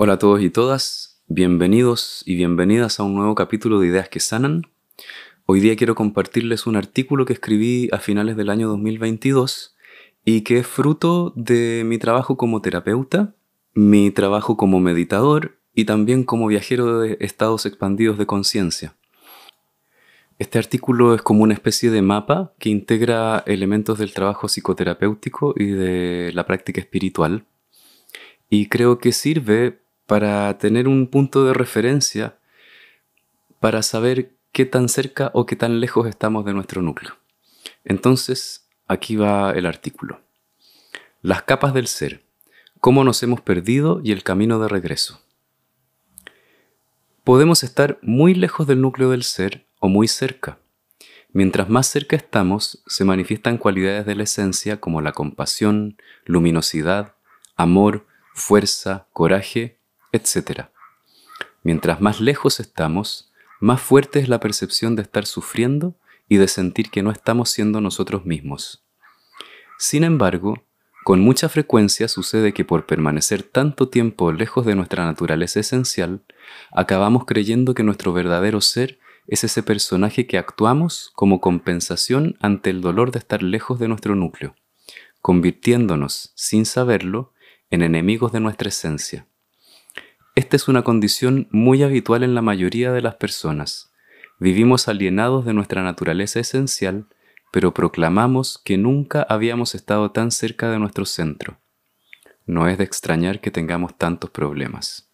Hola a todos y todas, bienvenidos y bienvenidas a un nuevo capítulo de Ideas que Sanan. Hoy día quiero compartirles un artículo que escribí a finales del año 2022 y que es fruto de mi trabajo como terapeuta, mi trabajo como meditador y también como viajero de estados expandidos de conciencia. Este artículo es como una especie de mapa que integra elementos del trabajo psicoterapéutico y de la práctica espiritual. Y creo que sirve para tener un punto de referencia para saber qué tan cerca o qué tan lejos estamos de nuestro núcleo. Entonces, aquí va el artículo. Las capas del ser. Cómo nos hemos perdido y el camino de regreso. Podemos estar muy lejos del núcleo del ser o muy cerca. Mientras más cerca estamos, se manifiestan cualidades de la esencia como la compasión, luminosidad, amor, fuerza, coraje etc. Mientras más lejos estamos, más fuerte es la percepción de estar sufriendo y de sentir que no estamos siendo nosotros mismos. Sin embargo, con mucha frecuencia sucede que por permanecer tanto tiempo lejos de nuestra naturaleza esencial, acabamos creyendo que nuestro verdadero ser es ese personaje que actuamos como compensación ante el dolor de estar lejos de nuestro núcleo, convirtiéndonos, sin saberlo, en enemigos de nuestra esencia. Esta es una condición muy habitual en la mayoría de las personas. Vivimos alienados de nuestra naturaleza esencial, pero proclamamos que nunca habíamos estado tan cerca de nuestro centro. No es de extrañar que tengamos tantos problemas.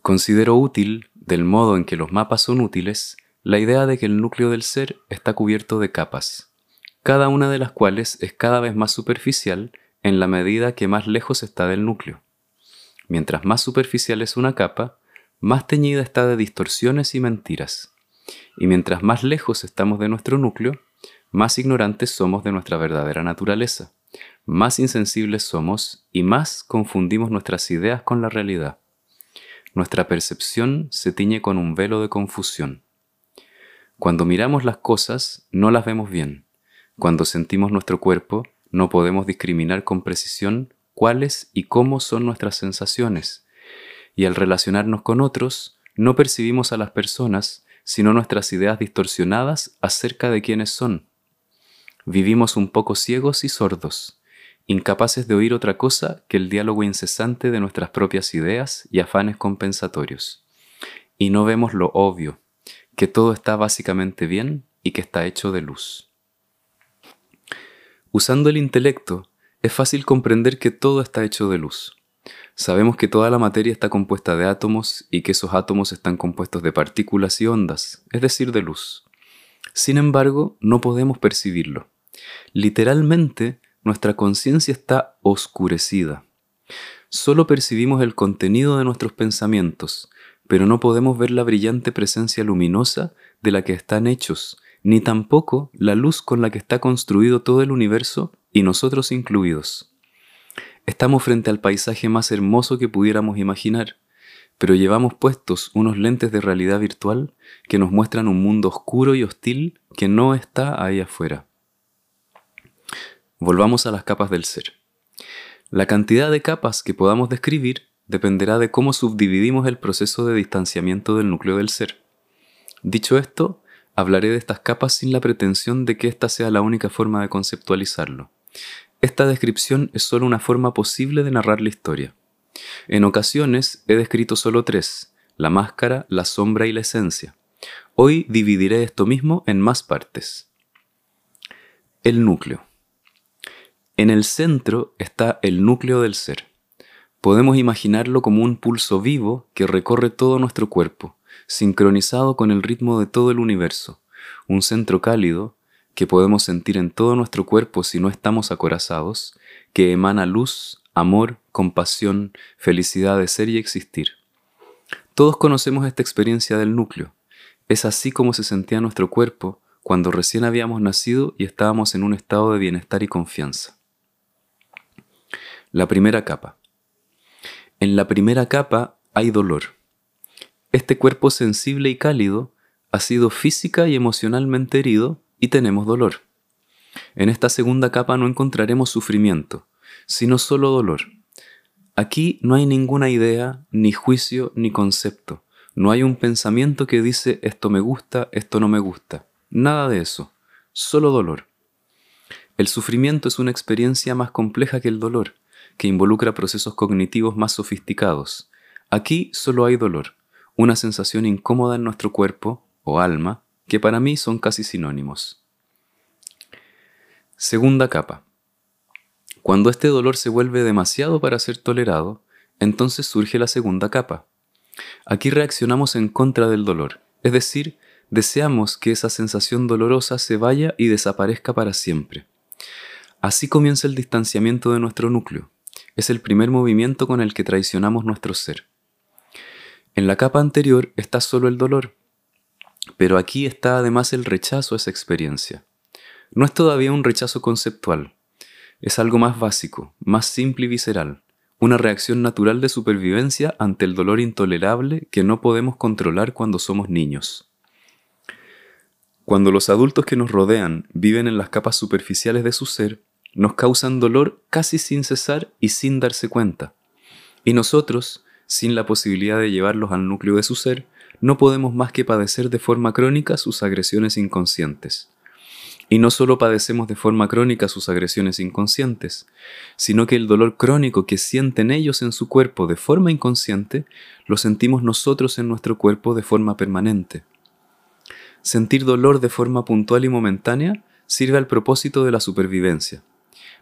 Considero útil, del modo en que los mapas son útiles, la idea de que el núcleo del ser está cubierto de capas, cada una de las cuales es cada vez más superficial en la medida que más lejos está del núcleo. Mientras más superficial es una capa, más teñida está de distorsiones y mentiras. Y mientras más lejos estamos de nuestro núcleo, más ignorantes somos de nuestra verdadera naturaleza, más insensibles somos y más confundimos nuestras ideas con la realidad. Nuestra percepción se tiñe con un velo de confusión. Cuando miramos las cosas, no las vemos bien. Cuando sentimos nuestro cuerpo, no podemos discriminar con precisión cuáles y cómo son nuestras sensaciones. Y al relacionarnos con otros, no percibimos a las personas, sino nuestras ideas distorsionadas acerca de quiénes son. Vivimos un poco ciegos y sordos, incapaces de oír otra cosa que el diálogo incesante de nuestras propias ideas y afanes compensatorios. Y no vemos lo obvio, que todo está básicamente bien y que está hecho de luz. Usando el intelecto, es fácil comprender que todo está hecho de luz. Sabemos que toda la materia está compuesta de átomos y que esos átomos están compuestos de partículas y ondas, es decir, de luz. Sin embargo, no podemos percibirlo. Literalmente, nuestra conciencia está oscurecida. Solo percibimos el contenido de nuestros pensamientos, pero no podemos ver la brillante presencia luminosa de la que están hechos, ni tampoco la luz con la que está construido todo el universo y nosotros incluidos. Estamos frente al paisaje más hermoso que pudiéramos imaginar, pero llevamos puestos unos lentes de realidad virtual que nos muestran un mundo oscuro y hostil que no está ahí afuera. Volvamos a las capas del ser. La cantidad de capas que podamos describir dependerá de cómo subdividimos el proceso de distanciamiento del núcleo del ser. Dicho esto, hablaré de estas capas sin la pretensión de que esta sea la única forma de conceptualizarlo. Esta descripción es solo una forma posible de narrar la historia. En ocasiones he descrito solo tres, la máscara, la sombra y la esencia. Hoy dividiré esto mismo en más partes. El núcleo. En el centro está el núcleo del ser. Podemos imaginarlo como un pulso vivo que recorre todo nuestro cuerpo, sincronizado con el ritmo de todo el universo, un centro cálido que podemos sentir en todo nuestro cuerpo si no estamos acorazados, que emana luz, amor, compasión, felicidad de ser y existir. Todos conocemos esta experiencia del núcleo. Es así como se sentía nuestro cuerpo cuando recién habíamos nacido y estábamos en un estado de bienestar y confianza. La primera capa. En la primera capa hay dolor. Este cuerpo sensible y cálido ha sido física y emocionalmente herido y tenemos dolor. En esta segunda capa no encontraremos sufrimiento, sino solo dolor. Aquí no hay ninguna idea, ni juicio, ni concepto. No hay un pensamiento que dice esto me gusta, esto no me gusta. Nada de eso. Solo dolor. El sufrimiento es una experiencia más compleja que el dolor, que involucra procesos cognitivos más sofisticados. Aquí solo hay dolor, una sensación incómoda en nuestro cuerpo o alma, que para mí son casi sinónimos. Segunda capa. Cuando este dolor se vuelve demasiado para ser tolerado, entonces surge la segunda capa. Aquí reaccionamos en contra del dolor, es decir, deseamos que esa sensación dolorosa se vaya y desaparezca para siempre. Así comienza el distanciamiento de nuestro núcleo. Es el primer movimiento con el que traicionamos nuestro ser. En la capa anterior está solo el dolor, pero aquí está además el rechazo a esa experiencia. No es todavía un rechazo conceptual, es algo más básico, más simple y visceral, una reacción natural de supervivencia ante el dolor intolerable que no podemos controlar cuando somos niños. Cuando los adultos que nos rodean viven en las capas superficiales de su ser, nos causan dolor casi sin cesar y sin darse cuenta. Y nosotros, sin la posibilidad de llevarlos al núcleo de su ser, no podemos más que padecer de forma crónica sus agresiones inconscientes. Y no solo padecemos de forma crónica sus agresiones inconscientes, sino que el dolor crónico que sienten ellos en su cuerpo de forma inconsciente, lo sentimos nosotros en nuestro cuerpo de forma permanente. Sentir dolor de forma puntual y momentánea sirve al propósito de la supervivencia.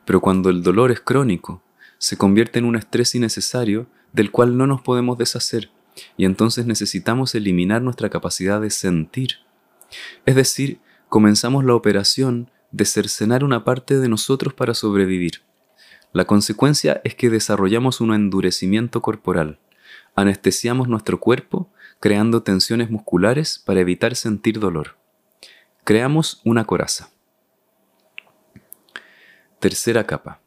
Pero cuando el dolor es crónico, se convierte en un estrés innecesario del cual no nos podemos deshacer, y entonces necesitamos eliminar nuestra capacidad de sentir. Es decir, comenzamos la operación de cercenar una parte de nosotros para sobrevivir. La consecuencia es que desarrollamos un endurecimiento corporal, anestesiamos nuestro cuerpo creando tensiones musculares para evitar sentir dolor. Creamos una coraza. Tercera capa.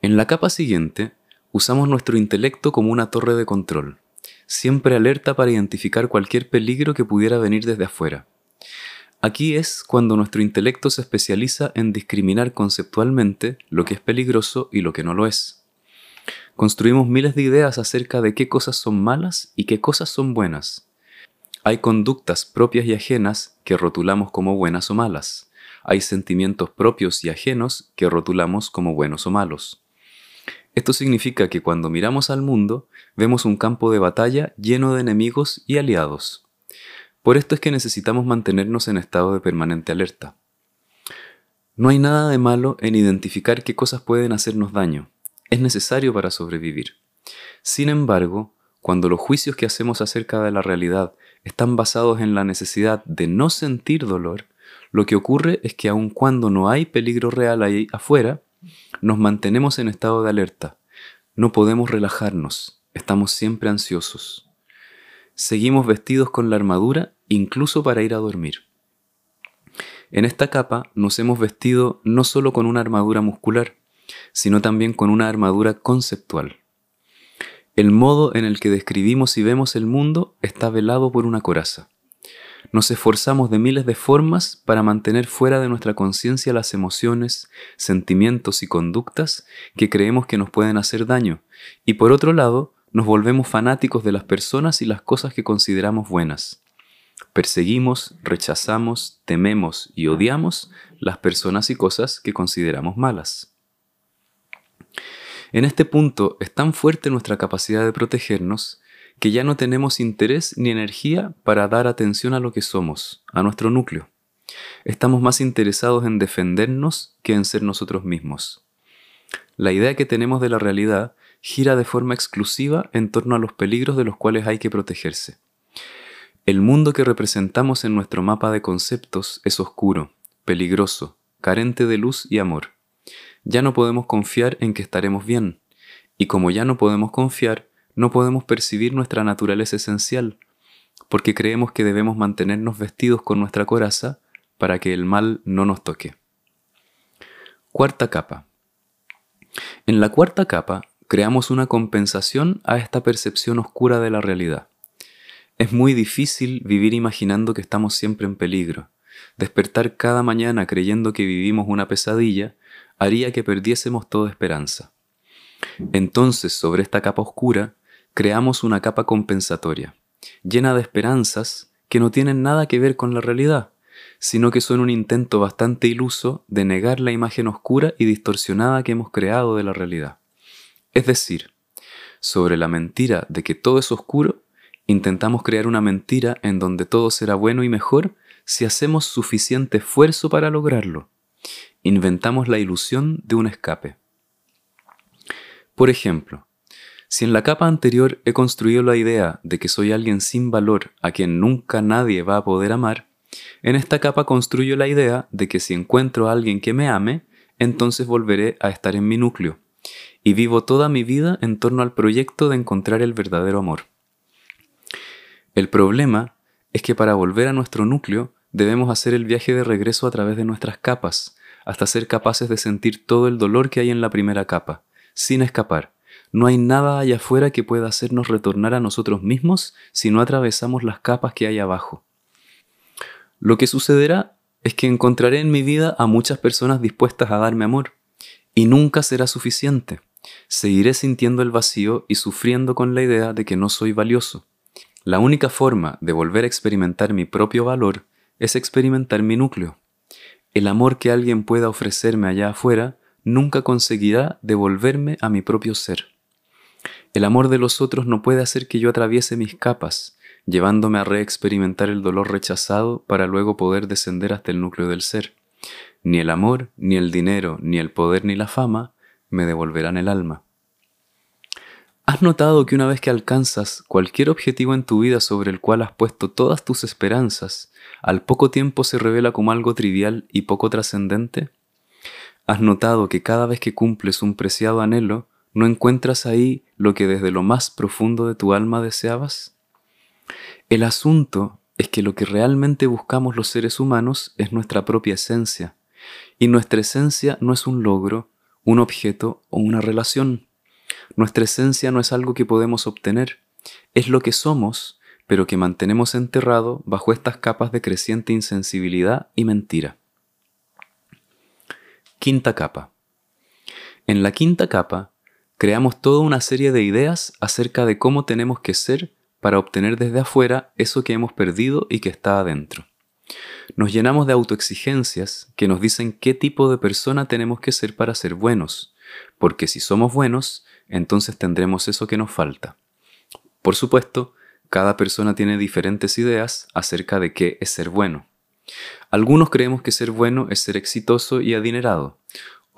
En la capa siguiente, usamos nuestro intelecto como una torre de control, siempre alerta para identificar cualquier peligro que pudiera venir desde afuera. Aquí es cuando nuestro intelecto se especializa en discriminar conceptualmente lo que es peligroso y lo que no lo es. Construimos miles de ideas acerca de qué cosas son malas y qué cosas son buenas. Hay conductas propias y ajenas que rotulamos como buenas o malas. Hay sentimientos propios y ajenos que rotulamos como buenos o malos. Esto significa que cuando miramos al mundo, vemos un campo de batalla lleno de enemigos y aliados. Por esto es que necesitamos mantenernos en estado de permanente alerta. No hay nada de malo en identificar qué cosas pueden hacernos daño. Es necesario para sobrevivir. Sin embargo, cuando los juicios que hacemos acerca de la realidad están basados en la necesidad de no sentir dolor, lo que ocurre es que aun cuando no hay peligro real ahí afuera, nos mantenemos en estado de alerta. No podemos relajarnos, estamos siempre ansiosos. Seguimos vestidos con la armadura incluso para ir a dormir. En esta capa nos hemos vestido no solo con una armadura muscular, sino también con una armadura conceptual. El modo en el que describimos y vemos el mundo está velado por una coraza. Nos esforzamos de miles de formas para mantener fuera de nuestra conciencia las emociones, sentimientos y conductas que creemos que nos pueden hacer daño, y por otro lado, nos volvemos fanáticos de las personas y las cosas que consideramos buenas. Perseguimos, rechazamos, tememos y odiamos las personas y cosas que consideramos malas. En este punto es tan fuerte nuestra capacidad de protegernos que ya no tenemos interés ni energía para dar atención a lo que somos, a nuestro núcleo. Estamos más interesados en defendernos que en ser nosotros mismos. La idea que tenemos de la realidad gira de forma exclusiva en torno a los peligros de los cuales hay que protegerse. El mundo que representamos en nuestro mapa de conceptos es oscuro, peligroso, carente de luz y amor. Ya no podemos confiar en que estaremos bien, Y como ya no podemos confiar, no podemos percibir nuestra naturaleza esencial, porque creemos que debemos mantenernos vestidos con nuestra coraza para que el mal no nos toque. Cuarta capa. En la cuarta capa creamos una compensación a esta percepción oscura de la realidad. Es muy difícil vivir imaginando que estamos siempre en peligro. Despertar cada mañana creyendo que vivimos una pesadilla haría que perdiésemos toda esperanza. Entonces, sobre esta capa oscura, creamos una capa compensatoria, llena de esperanzas que no tienen nada que ver con la realidad, sino que son un intento bastante iluso de negar la imagen oscura y distorsionada que hemos creado de la realidad. Es decir, sobre la mentira de que todo es oscuro, intentamos crear una mentira en donde todo será bueno y mejor si hacemos suficiente esfuerzo para lograrlo. Inventamos la ilusión de un escape. Por ejemplo, si en la capa anterior he construido la idea de que soy alguien sin valor a quien nunca nadie va a poder amar, en esta capa construyo la idea de que si encuentro a alguien que me ame, entonces volveré a estar en mi núcleo, y vivo toda mi vida en torno al proyecto de encontrar el verdadero amor. El problema es que para volver a nuestro núcleo debemos hacer el viaje de regreso a través de nuestras capas, hasta ser capaces de sentir todo el dolor que hay en la primera capa, sin escapar. No hay nada allá afuera que pueda hacernos retornar a nosotros mismos si no atravesamos las capas que hay abajo. Lo que sucederá es que encontraré en mi vida a muchas personas dispuestas a darme amor, y nunca será suficiente. Seguiré sintiendo el vacío y sufriendo con la idea de que no soy valioso. La única forma de volver a experimentar mi propio valor es experimentar mi núcleo. El amor que alguien pueda ofrecerme allá afuera nunca conseguirá devolverme a mi propio ser. El amor de los otros no puede hacer que yo atraviese mis capas, llevándome a reexperimentar el dolor rechazado para luego poder descender hasta el núcleo del ser. Ni el amor, ni el dinero, ni el poder, ni la fama me devolverán el alma. ¿Has notado que una vez que alcanzas cualquier objetivo en tu vida sobre el cual has puesto todas tus esperanzas, al poco tiempo se revela como algo trivial y poco trascendente? ¿Has notado que cada vez que cumples un preciado anhelo, no encuentras ahí lo que desde lo más profundo de tu alma deseabas? El asunto es que lo que realmente buscamos los seres humanos es nuestra propia esencia, y nuestra esencia no es un logro, un objeto o una relación. Nuestra esencia no es algo que podemos obtener, es lo que somos, pero que mantenemos enterrado bajo estas capas de creciente insensibilidad y mentira. Quinta capa. En la quinta capa, creamos toda una serie de ideas acerca de cómo tenemos que ser para obtener desde afuera eso que hemos perdido y que está adentro. Nos llenamos de autoexigencias que nos dicen qué tipo de persona tenemos que ser para ser buenos, porque si somos buenos, entonces tendremos eso que nos falta. Por supuesto, cada persona tiene diferentes ideas acerca de qué es ser bueno. Algunos creemos que ser bueno es ser exitoso y adinerado,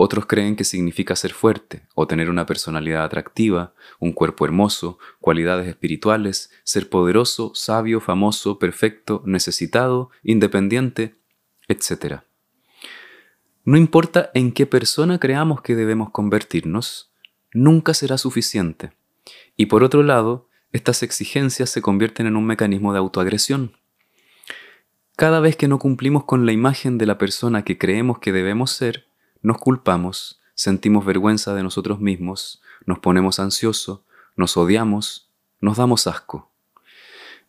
otros creen que significa ser fuerte o tener una personalidad atractiva, un cuerpo hermoso, cualidades espirituales, ser poderoso, sabio, famoso, perfecto, necesitado, independiente, etc. No importa en qué persona creamos que debemos convertirnos, nunca será suficiente. Y por otro lado, estas exigencias se convierten en un mecanismo de autoagresión. Cada vez que no cumplimos con la imagen de la persona que creemos que debemos ser, nos culpamos, sentimos vergüenza de nosotros mismos, nos ponemos ansiosos, nos odiamos, nos damos asco.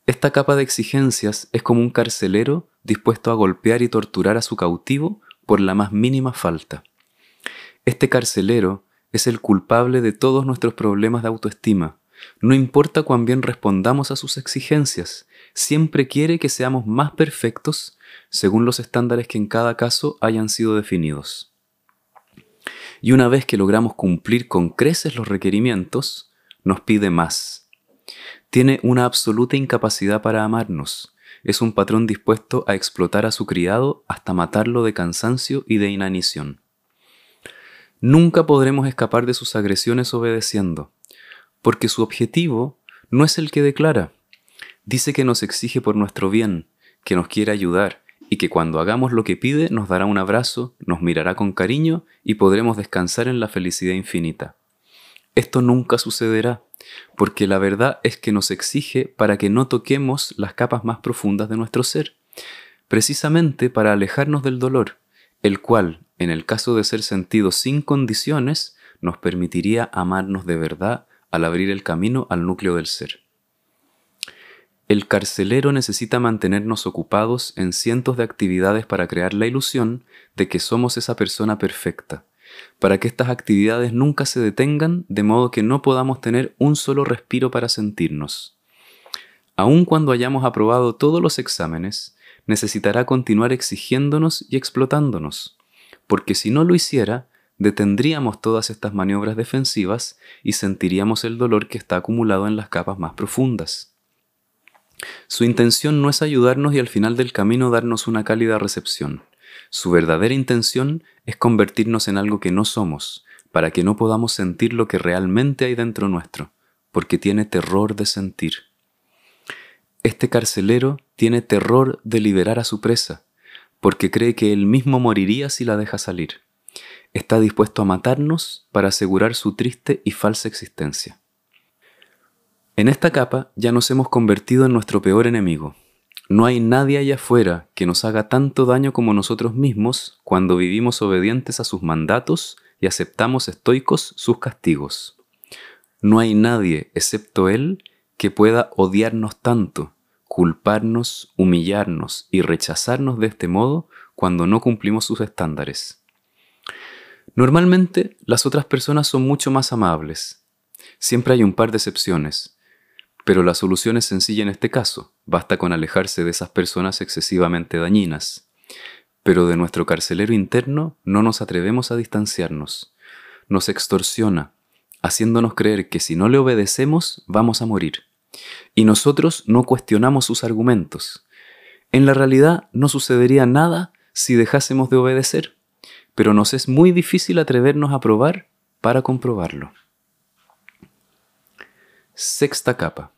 Esta capa de exigencias es como un carcelero dispuesto a golpear y torturar a su cautivo por la más mínima falta. Este carcelero es el culpable de todos nuestros problemas de autoestima. No importa cuán bien respondamos a sus exigencias, siempre quiere que seamos más perfectos según los estándares que en cada caso hayan sido definidos y una vez que logramos cumplir con creces los requerimientos, nos pide más. Tiene una absoluta incapacidad para amarnos. Es un patrón dispuesto a explotar a su criado hasta matarlo de cansancio y de inanición. Nunca podremos escapar de sus agresiones obedeciendo, porque su objetivo no es el que declara. Dice que nos exige por nuestro bien, que nos quiere ayudar, y que cuando hagamos lo que pide nos dará un abrazo, nos mirará con cariño y podremos descansar en la felicidad infinita. Esto nunca sucederá, porque la verdad es que nos exige para que no toquemos las capas más profundas de nuestro ser, precisamente para alejarnos del dolor, el cual, en el caso de ser sentido sin condiciones, nos permitiría amarnos de verdad al abrir el camino al núcleo del ser. El carcelero necesita mantenernos ocupados en cientos de actividades para crear la ilusión de que somos esa persona perfecta, para que estas actividades nunca se detengan de modo que no podamos tener un solo respiro para sentirnos. Aun cuando hayamos aprobado todos los exámenes, necesitará continuar exigiéndonos y explotándonos, porque si no lo hiciera, detendríamos todas estas maniobras defensivas y sentiríamos el dolor que está acumulado en las capas más profundas. Su intención no es ayudarnos y al final del camino darnos una cálida recepción. Su verdadera intención es convertirnos en algo que no somos, para que no podamos sentir lo que realmente hay dentro nuestro, porque tiene terror de sentir. Este carcelero tiene terror de liberar a su presa, porque cree que él mismo moriría si la deja salir. Está dispuesto a matarnos para asegurar su triste y falsa existencia. En esta capa ya nos hemos convertido en nuestro peor enemigo, no hay nadie allá afuera que nos haga tanto daño como nosotros mismos cuando vivimos obedientes a sus mandatos y aceptamos estoicos sus castigos. No hay nadie, excepto Él, que pueda odiarnos tanto, culparnos, humillarnos y rechazarnos de este modo cuando no cumplimos sus estándares. Normalmente las otras personas son mucho más amables. Siempre hay un par de excepciones, pero la solución es sencilla en este caso, basta con alejarse de esas personas excesivamente dañinas. Pero de nuestro carcelero interno no nos atrevemos a distanciarnos. Nos extorsiona, haciéndonos creer que si no le obedecemos vamos a morir. Y nosotros no cuestionamos sus argumentos. En la realidad no sucedería nada si dejásemos de obedecer, pero nos es muy difícil atrevernos a probar para comprobarlo. Sexta capa.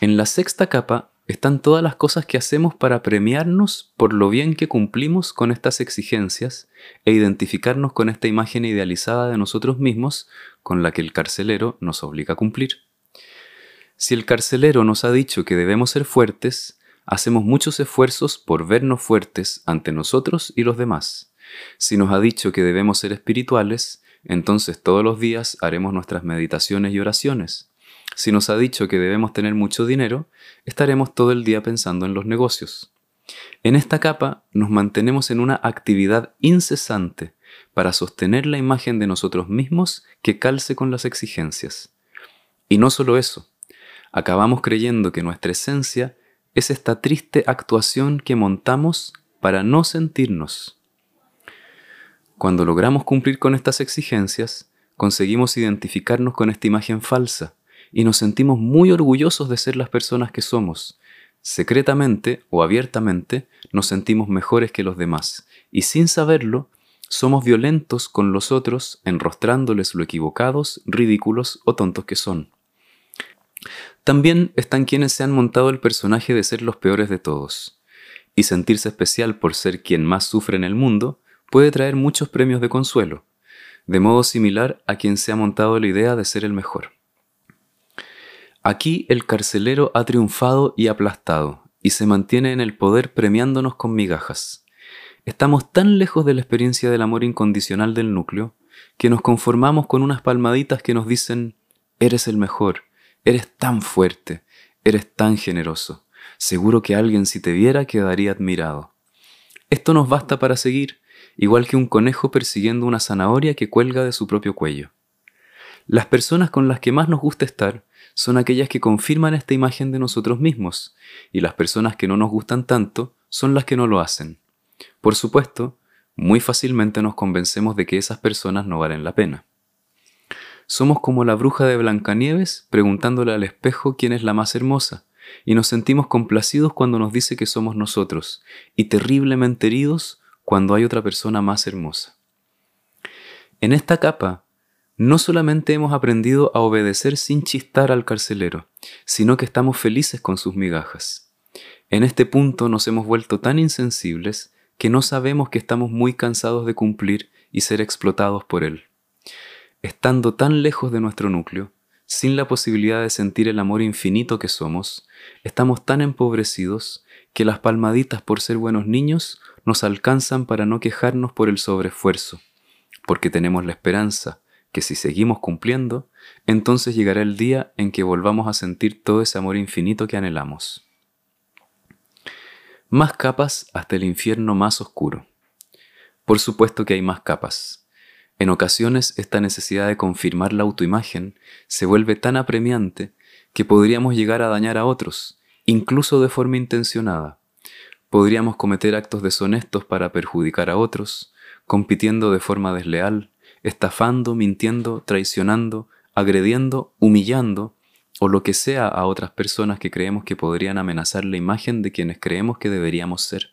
En la sexta capa están todas las cosas que hacemos para premiarnos por lo bien que cumplimos con estas exigencias e identificarnos con esta imagen idealizada de nosotros mismos con la que el carcelero nos obliga a cumplir. Si el carcelero nos ha dicho que debemos ser fuertes, hacemos muchos esfuerzos por vernos fuertes ante nosotros y los demás. Si nos ha dicho que debemos ser espirituales, entonces todos los días haremos nuestras meditaciones y oraciones. Si nos ha dicho que debemos tener mucho dinero, estaremos todo el día pensando en los negocios. En esta capa nos mantenemos en una actividad incesante para sostener la imagen de nosotros mismos que calce con las exigencias. Y no solo eso, acabamos creyendo que nuestra esencia es esta triste actuación que montamos para no sentirnos. Cuando logramos cumplir con estas exigencias, conseguimos identificarnos con esta imagen falsa y nos sentimos muy orgullosos de ser las personas que somos. Secretamente o abiertamente nos sentimos mejores que los demás y sin saberlo somos violentos con los otros enrostrándoles lo equivocados, ridículos o tontos que son. También están quienes se han montado el personaje de ser los peores de todos. Y sentirse especial por ser quien más sufre en el mundo puede traer muchos premios de consuelo, de modo similar a quien se ha montado la idea de ser el mejor. Aquí el carcelero ha triunfado y aplastado, y se mantiene en el poder premiándonos con migajas. Estamos tan lejos de la experiencia del amor incondicional del núcleo, que nos conformamos con unas palmaditas que nos dicen, eres el mejor, eres tan fuerte, eres tan generoso, seguro que alguien si te viera quedaría admirado. Esto nos basta para seguir, igual que un conejo persiguiendo una zanahoria que cuelga de su propio cuello. Las personas con las que más nos gusta estar son aquellas que confirman esta imagen de nosotros mismos, y las personas que no nos gustan tanto son las que no lo hacen. Por supuesto, muy fácilmente nos convencemos de que esas personas no valen la pena. Somos como la bruja de Blancanieves preguntándole al espejo quién es la más hermosa, y nos sentimos complacidos cuando nos dice que somos nosotros, y terriblemente heridos cuando hay otra persona más hermosa. En esta capa no solamente hemos aprendido a obedecer sin chistar al carcelero, sino que estamos felices con sus migajas. En este punto nos hemos vuelto tan insensibles que no sabemos que estamos muy cansados de cumplir y ser explotados por él. estando tan lejos de nuestro núcleo, sin la posibilidad de sentir el amor infinito que somos, estamos tan empobrecidos que las palmaditas por ser buenos niños nos alcanzan para no quejarnos por el sobreesfuerzo, porque tenemos la esperanza que si seguimos cumpliendo, entonces llegará el día en que volvamos a sentir todo ese amor infinito que anhelamos. Más capas hasta el infierno más oscuro. Por supuesto que hay más capas. En ocasiones esta necesidad de confirmar la autoimagen se vuelve tan apremiante que podríamos llegar a dañar a otros, incluso de forma intencionada. Podríamos cometer actos deshonestos para perjudicar a otros, compitiendo de forma desleal, estafando, mintiendo, traicionando, agrediendo, humillando, o lo que sea a otras personas que creemos que podrían amenazar la imagen de quienes creemos que deberíamos ser.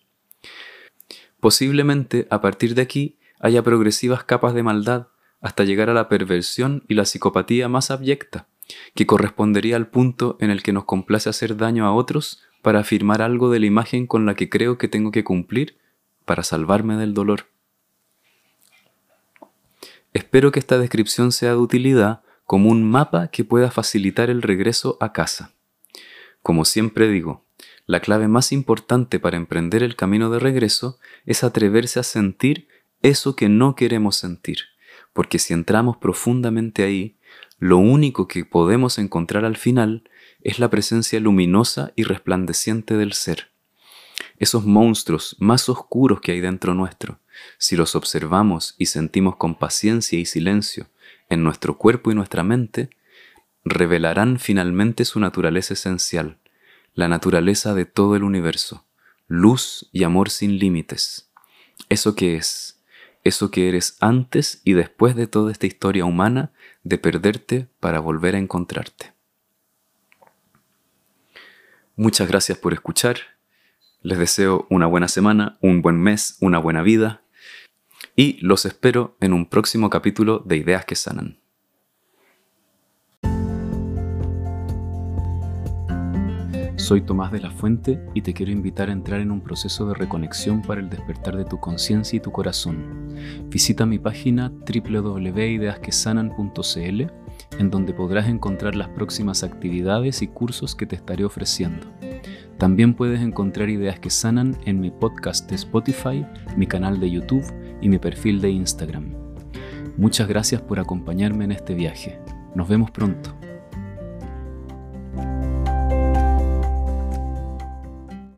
Posiblemente a partir de aquí haya progresivas capas de maldad hasta llegar a la perversión y la psicopatía más abyecta, que correspondería al punto en el que nos complace hacer daño a otros para afirmar algo de la imagen con la que creo que tengo que cumplir para salvarme del dolor. Espero que esta descripción sea de utilidad como un mapa que pueda facilitar el regreso a casa. Como siempre digo, la clave más importante para emprender el camino de regreso es atreverse a sentir eso que no queremos sentir, porque si entramos profundamente ahí, lo único que podemos encontrar al final es la presencia luminosa y resplandeciente del ser. Esos monstruos más oscuros que hay dentro nuestro, si los observamos y sentimos con paciencia y silencio en nuestro cuerpo y nuestra mente, revelarán finalmente su naturaleza esencial, la naturaleza de todo el universo, luz y amor sin límites. Eso que es, eso que eres antes y después de toda esta historia humana de perderte para volver a encontrarte. Muchas gracias por escuchar. Les deseo una buena semana, un buen mes, una buena vida y los espero en un próximo capítulo de Ideas que Sanan. Soy Tomás de la Fuente y te quiero invitar a entrar en un proceso de reconexión para el despertar de tu conciencia y tu corazón. Visita mi página www.ideasquesanan.cl en donde podrás encontrar las próximas actividades y cursos que te estaré ofreciendo. También puedes encontrar ideas que sanan en mi podcast de Spotify, mi canal de YouTube y mi perfil de Instagram. Muchas gracias por acompañarme en este viaje. Nos vemos pronto.